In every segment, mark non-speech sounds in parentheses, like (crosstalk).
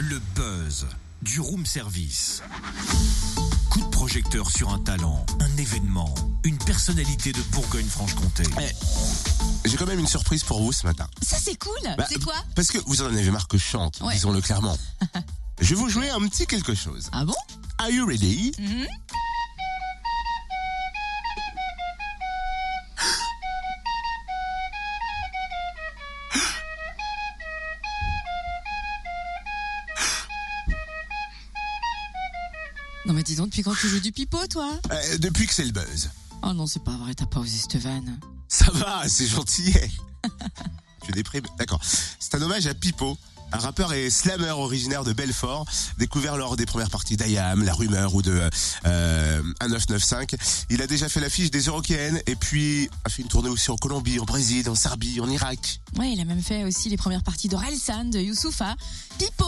Le buzz du room service. Coup de projecteur sur un talent, un événement, une personnalité de Bourgogne-Franche-Comté. Eh, J'ai quand même une surprise pour vous ce matin. Ça c'est cool. Bah, c'est quoi? Parce que vous en avez marre que je chante, Ouais. disons-le clairement. (laughs) je vais vous jouer un petit quelque chose. Ah bon? Are you ready? Mhm. Non mais dis donc, depuis quand tu joues du pipeau toi Euh, Depuis que c'est le buzz. Oh non, c'est pas vrai, t'as pas osé cette vanne. Ça va, c'est gentil. (laughs) je déprime. D'accord. C'est un hommage à Pipo, un rappeur et slammer originaire de Belfort, découvert lors des premières parties d'IAM, La Rumeur ou de euh, 1995. Il a déjà fait l'affiche des Eurokéennes et puis a fait une tournée aussi en Colombie, en Brésil, en Serbie, en Irak. Ouais, il a même fait aussi les premières parties d'Orelsan, de Youssoufa. Pipo,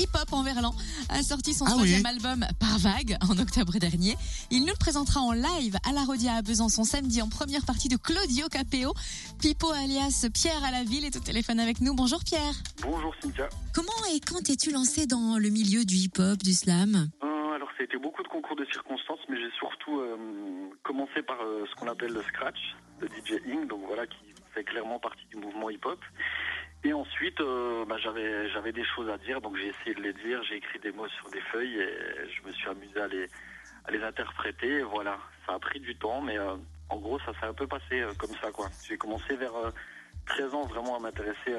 hip-hop en verlan, a sorti son Ah troisième oui. album Par Vague en octobre dernier. Il nous le présentera en live à la Rodia à Besançon samedi en première partie de Claudio Capéo. Pipo alias Pierre à la ville est au téléphone avec nous. Bonjour Pierre. Bonjour Cynthia. Comment et quand t'es-tu lancé dans le milieu du hip-hop, du slam? Euh, alors ça a été beaucoup de concours de circonstances, mais j'ai surtout euh, commencé par euh, ce qu'on appelle le scratch de DJ Ing, donc voilà qui fait clairement partie du mouvement hip-hop. Et ensuite, euh, bah, j'avais j'avais des choses à dire, donc j'ai essayé de les dire, j'ai écrit des mots sur des feuilles et je me suis amusé à les à les interpréter. Et voilà, ça a pris du temps, mais euh, en gros ça s'est un peu passé euh, comme ça quoi. J'ai commencé vers euh, 13 ans vraiment à m'intéresser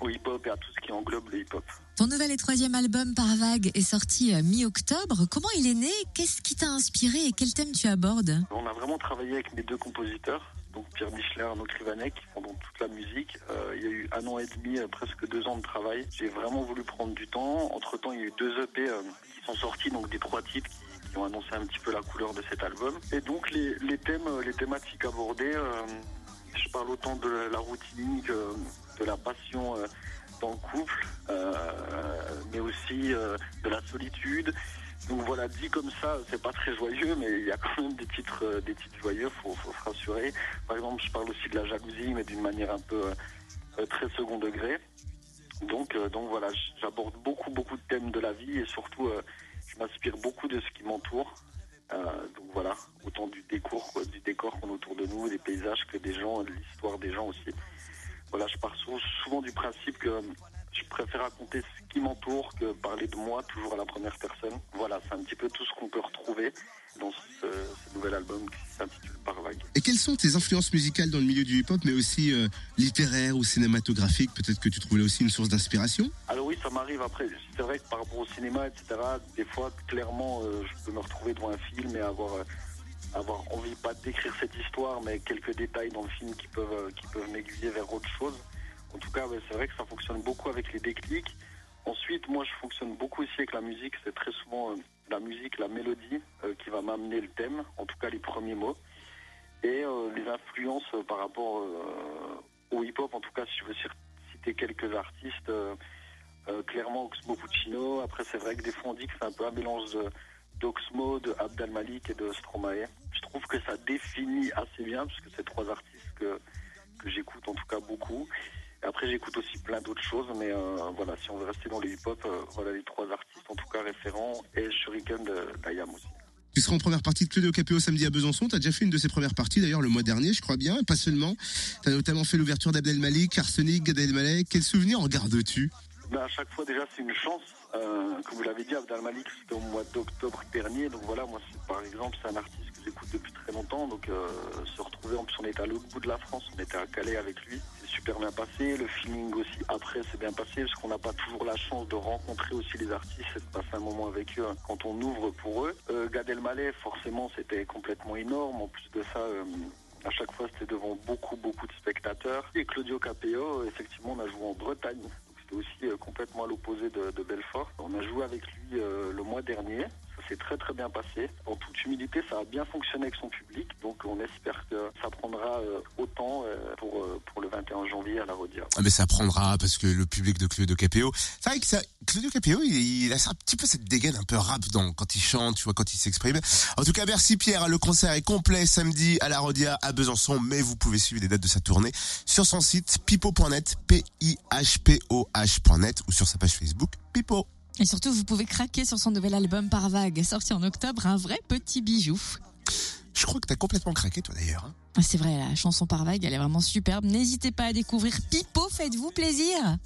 au hip-hop et à tout ce qui englobe le hip-hop. Ton nouvel et troisième album Par Vague est sorti mi-octobre. Comment il est né? Qu'est-ce qui t'a inspiré et quel thème tu abordes? On a vraiment travaillé avec mes deux compositeurs, donc Pierre Michler et Arnaud Krivanek, qui font toute la musique. Euh, il y a eu un an et demi, euh, presque deux ans de travail. J'ai vraiment voulu prendre du temps. Entre temps, il y a eu deux EP euh, qui sont sortis, donc des trois titres qui, ont annoncé un petit peu la couleur de cet album. Et donc les, thèmes, les thématiques abordées, je parle autant de la routine que de la passion dans le couple, mais aussi de la solitude. Donc voilà, dit comme ça, c'est pas très joyeux, mais il y a quand même des titres, euh, des titres joyeux, faut, faut se rassurer. Par exemple, je parle aussi de la jalousie, mais d'une manière un peu euh, très second degré. Donc, euh, donc voilà, j'aborde beaucoup, beaucoup de thèmes de la vie et surtout, je m'inspire beaucoup de ce qui m'entoure. Donc voilà, autant du décor, du décor qu'on a autour de nous, des paysages que des gens, de l'histoire des gens aussi. Voilà, je pars sou- souvent du principe que je préfère raconter qui m'entoure que parler de moi toujours à la première personne. Voilà, c'est un petit peu tout ce qu'on peut retrouver dans ce, ce nouvel album qui s'intitule Par Vague. Et quelles sont tes influences musicales dans le milieu du hip-hop, mais aussi euh, littéraires ou cinématographiques Peut-être que tu trouves là aussi une source d'inspiration Alors oui, ça m'arrive après. C'est vrai que par rapport au cinéma, etc., des fois, clairement, euh, je peux me retrouver devant un film et avoir, euh, avoir envie, pas d'écrire cette histoire, mais quelques détails dans le film qui peuvent, euh, qui peuvent m'aiguiller vers autre chose. En tout cas, c'est vrai que ça fonctionne beaucoup avec les déclics. Moi, je fonctionne beaucoup aussi avec la musique. C'est très souvent euh, la musique, la mélodie euh, qui va m'amener le thème, en tout cas les premiers mots. Et euh, les influences par rapport au hip-hop, en tout cas, si je veux citer quelques artistes, clairement Oxmo Puccino. Après, c'est vrai que des fois, on dit que c'est un peu un mélange d'Oxmo, de Abdal Malik et de Stromae. Je trouve que ça définit assez bien, puisque c'est trois artistes que j'écoute en tout cas beaucoup. Après, j'écoute aussi plein d'autres choses, mais euh, voilà, si on veut rester dans le hip-hop, euh, voilà les trois artistes en tout cas référents, et Shuriken de- d'Ayam aussi. Tu seras en première partie de Claudio Capéo samedi à Besançon. Tu as déjà fait une de ses premières parties, d'ailleurs, le mois dernier, je crois bien. Pas seulement. Tu as notamment fait l'ouverture d'Abdel Malik, Arsenic, Gad Elmaleh. Quel souvenir en gardes-tu? Ben, à chaque fois, déjà, c'est une chance. Euh, comme vous l'avez dit, Abdel Malik, c'était au mois d'octobre dernier. Donc voilà, moi, par exemple, c'est un artiste que j'écoute depuis très longtemps. Donc euh, se retrouver, en plus, on était à l'autre bout de la France, on était à Calais avec lui. C'est super bien passé. Le feeling aussi, après, c'est bien passé, parce qu'on n'a pas toujours la chance de rencontrer aussi les artistes et de passer un moment avec eux hein, quand on ouvre pour eux. Euh, Gad Elmaleh, forcément, c'était complètement énorme. En plus de ça... euh, à chaque fois, c'était devant beaucoup, beaucoup de spectateurs. Et Claudio Capéo, effectivement, on a joué en Bretagne. C'était aussi euh, complètement à l'opposé de, Belfort. On a joué avec lui le mois dernier. S'est très très bien passé. En toute humilité, ça a bien fonctionné avec son public, donc on espère que ça prendra euh, autant euh, pour, euh, pour le 21 janvier à la Rodia. Ah mais ça prendra parce que le public de Claudio Capéo, c'est vrai que ça, Claudio Capéo, il, il a un petit peu cette dégaine un peu rap dans quand il chante, tu vois, quand il s'exprime. En tout cas, merci Pierre. Le concert est complet samedi à la Rodia à Besançon, mais vous pouvez suivre les dates de sa tournée sur son site pipo.net, p i h p o h.net ou sur sa page Facebook Pipo. Et surtout, vous pouvez craquer sur son nouvel album Par Vague, sorti en octobre, un vrai petit bijou. Je crois que t'as complètement craqué toi d'ailleurs. hein. Ah, C'est vrai, la chanson Par Vague, elle est vraiment superbe. N'hésitez pas à découvrir Pipo, faites-vous plaisir.